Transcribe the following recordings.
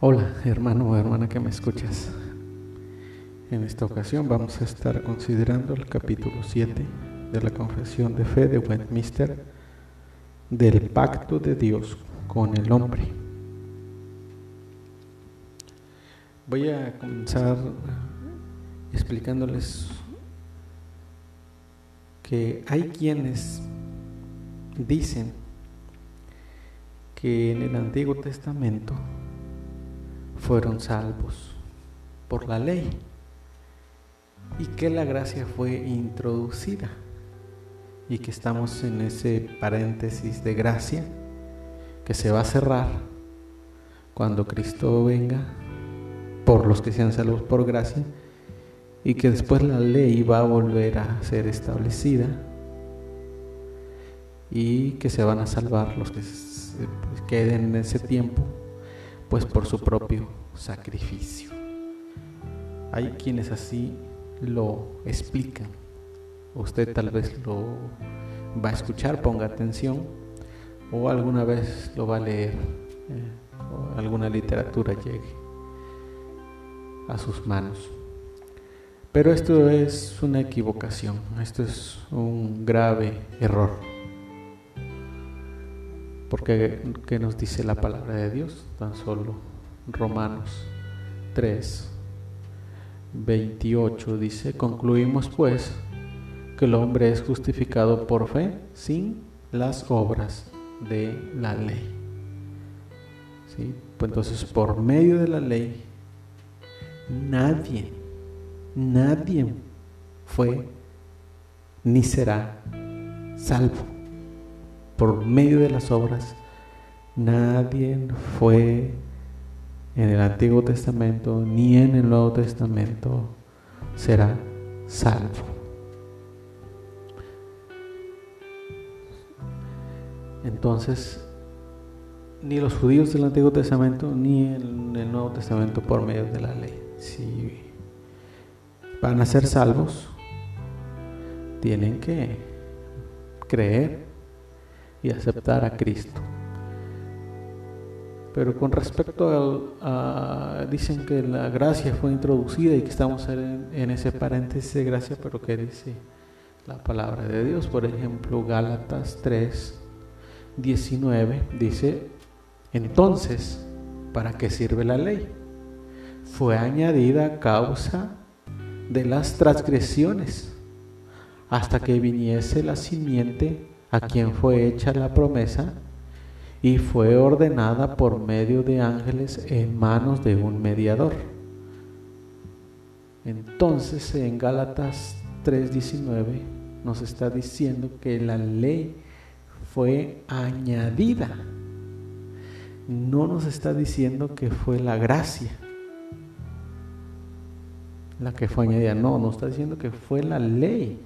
Hola, hermano o hermana que me escuchas. En esta ocasión vamos a estar considerando el capítulo 7 de la Confesión de Fe de Westminster del pacto de Dios con el hombre. Voy a comenzar explicándoles que hay quienes dicen que en el Antiguo Testamento fueron salvos por la ley y que la gracia fue introducida. Y que estamos en ese paréntesis de gracia que se va a cerrar cuando Cristo venga por los que sean salvos por gracia y que después la ley va a volver a ser establecida y que se van a salvar los que queden en ese tiempo pues por su propio sacrificio. Hay quienes así lo explican. Usted tal vez lo va a escuchar, ponga atención, o alguna vez lo va a leer, eh, alguna literatura llegue a sus manos. Pero esto es una equivocación, esto es un grave error. Porque ¿qué nos dice la palabra de Dios? Tan solo Romanos 3, 28 dice, concluimos pues que el hombre es justificado por fe sin las obras de la ley. ¿Sí? Pues entonces por medio de la ley nadie, nadie fue ni será salvo por medio de las obras, nadie fue en el Antiguo Testamento ni en el Nuevo Testamento será salvo. Entonces, ni los judíos del Antiguo Testamento ni en el Nuevo Testamento por medio de la ley. Si van a ser salvos, tienen que creer y aceptar a Cristo. Pero con respecto a, dicen que la gracia fue introducida y que estamos en, ese paréntesis de gracia, pero ¿qué dice la palabra de Dios? Por ejemplo, Gálatas 3, 19 dice, entonces, ¿para qué sirve la ley? Fue añadida a causa de las transgresiones hasta que viniese la simiente a quien fue hecha la promesa y fue ordenada por medio de ángeles en manos de un mediador. Entonces en Gálatas 3:19 nos está diciendo que la ley fue añadida. No nos está diciendo que fue la gracia la que fue añadida. No, nos está diciendo que fue la ley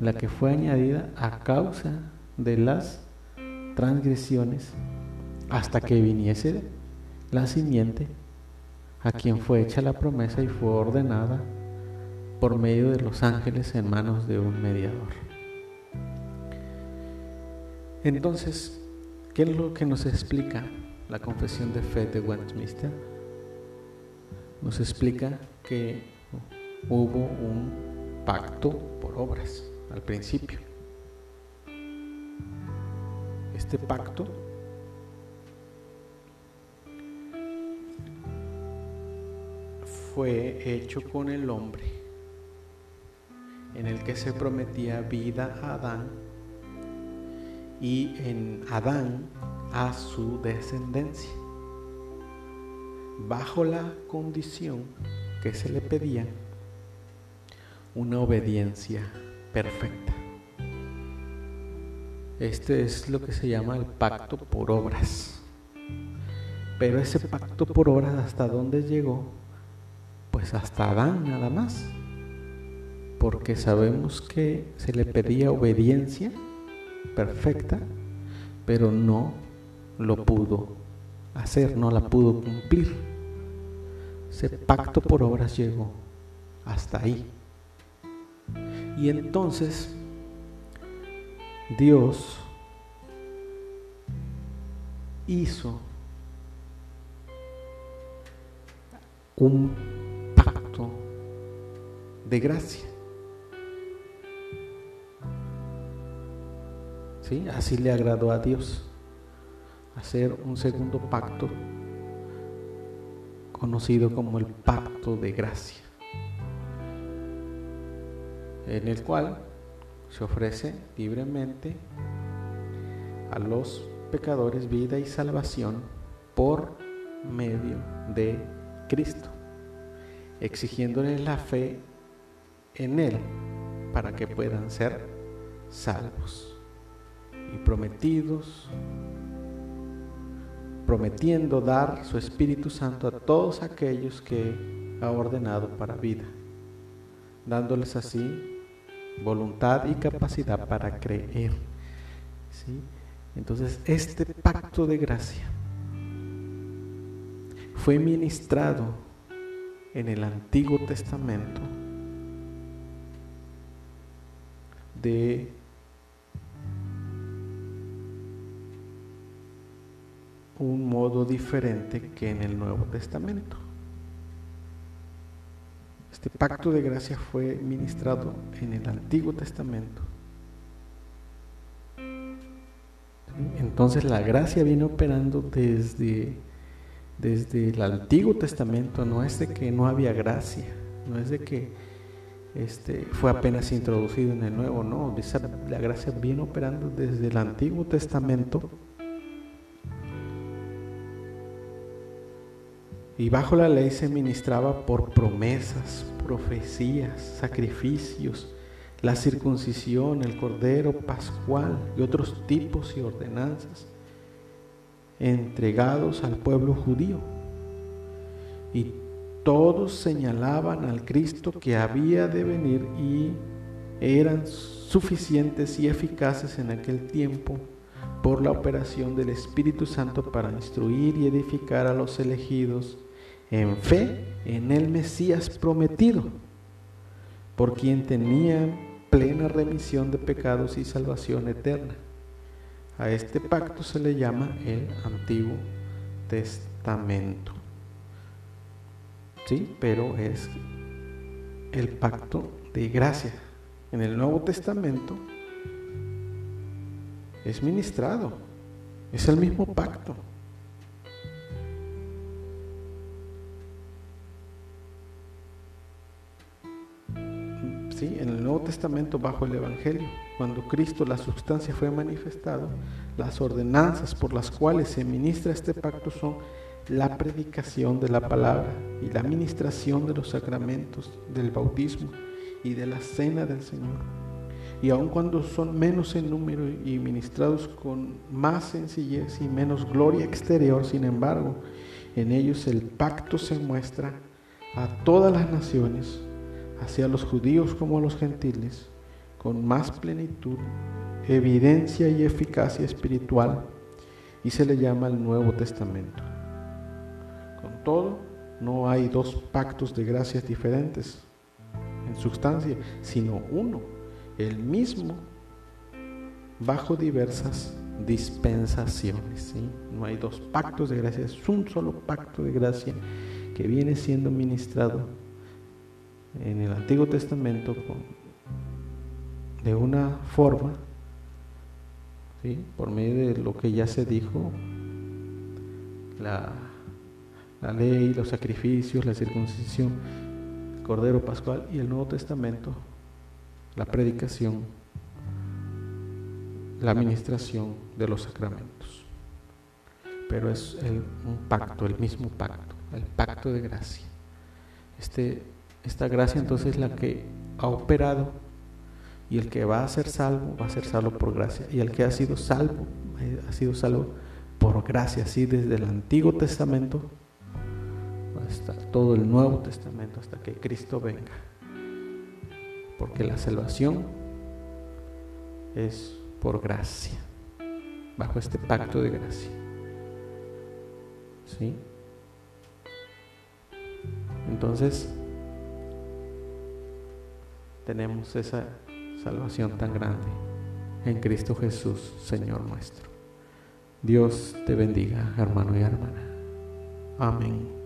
la que fue añadida a causa de las transgresiones hasta que viniese la simiente a quien fue hecha la promesa y fue ordenada por medio de los ángeles en manos de un mediador. Entonces, ¿qué es lo que nos explica la confesión de fe de Westminster? Nos explica que hubo un pacto por obras al principio. Este pacto fue hecho con el hombre, en el que se prometía vida a Adán y en Adán a su descendencia, bajo la condición que se le pedía una obediencia perfecta. Este es lo que se llama el pacto por obras. Pero ese pacto por obras, ¿hasta dónde llegó? Pues hasta Adán nada más. Porque sabemos que se le pedía obediencia perfecta, pero no lo pudo hacer, no la pudo cumplir. Ese pacto por obras llegó hasta ahí. Y entonces Dios hizo un pacto de gracia. ¿Sí? Así le agradó a Dios hacer un segundo pacto conocido como el pacto de gracia, en el cual se ofrece libremente a los pecadores vida y salvación por medio de Cristo, exigiéndoles la fe en Él para que puedan ser salvos y prometidos, prometiendo dar su Espíritu Santo a todos aquellos que ha ordenado para vida, dándoles así voluntad y capacidad para creer. ¿sí? Entonces, este pacto de gracia fue ministrado en el Antiguo Testamento de un modo diferente que en el Nuevo Testamento. Este pacto de gracia fue ministrado en el Antiguo Testamento. Entonces la gracia viene operando desde, desde el Antiguo Testamento, no es de que no había gracia, no es de que este, fue apenas introducido en el Nuevo, no, la gracia viene operando desde el Antiguo Testamento Y bajo la ley se ministraba por promesas, profecías, sacrificios, la circuncisión, el cordero pascual y otros tipos y ordenanzas entregados al pueblo judío. Y todos señalaban al Cristo que había de venir y eran suficientes y eficaces en aquel tiempo por la operación del Espíritu Santo para instruir y edificar a los elegidos en fe en el Mesías prometido, por quien tenía plena remisión de pecados y salvación eterna. A este pacto se le llama el Antiguo Testamento. Sí, pero es el pacto de gracia. En el Nuevo Testamento es ministrado, es el mismo pacto. En el Nuevo Testamento bajo el Evangelio, cuando Cristo, la sustancia, fue manifestado, las ordenanzas por las cuales se ministra este pacto son la predicación de la palabra y la administración de los sacramentos del bautismo y de la cena del Señor. Y aun cuando son menos en número y ministrados con más sencillez y menos gloria exterior, sin embargo, en ellos el pacto se muestra a todas las naciones hacia los judíos como a los gentiles, con más plenitud, evidencia y eficacia espiritual, y se le llama el Nuevo Testamento. Con todo, no hay dos pactos de gracias diferentes en sustancia, sino uno, el mismo, bajo diversas dispensaciones. No hay dos pactos de gracia, es un solo pacto de gracia que viene siendo ministrado en el Antiguo Testamento de una forma, por medio de lo que ya se dijo, la, la ley, los sacrificios, la circuncisión, el Cordero Pascual y el Nuevo Testamento, la predicación, la administración de los sacramentos. Pero es un pacto, el mismo pacto, el pacto de gracia. Este esta gracia entonces es la que ha operado y el que va a ser salvo va a ser salvo por gracia y el que ha sido salvo eh, ha sido salvo por gracia, así desde el Antiguo Testamento hasta todo el Nuevo Testamento hasta que Cristo venga. Porque la salvación es por gracia, bajo este pacto de gracia. ¿Sí? Entonces, tenemos esa salvación tan grande en Cristo Jesús, Señor nuestro. Dios te bendiga, hermano y hermana. Amén.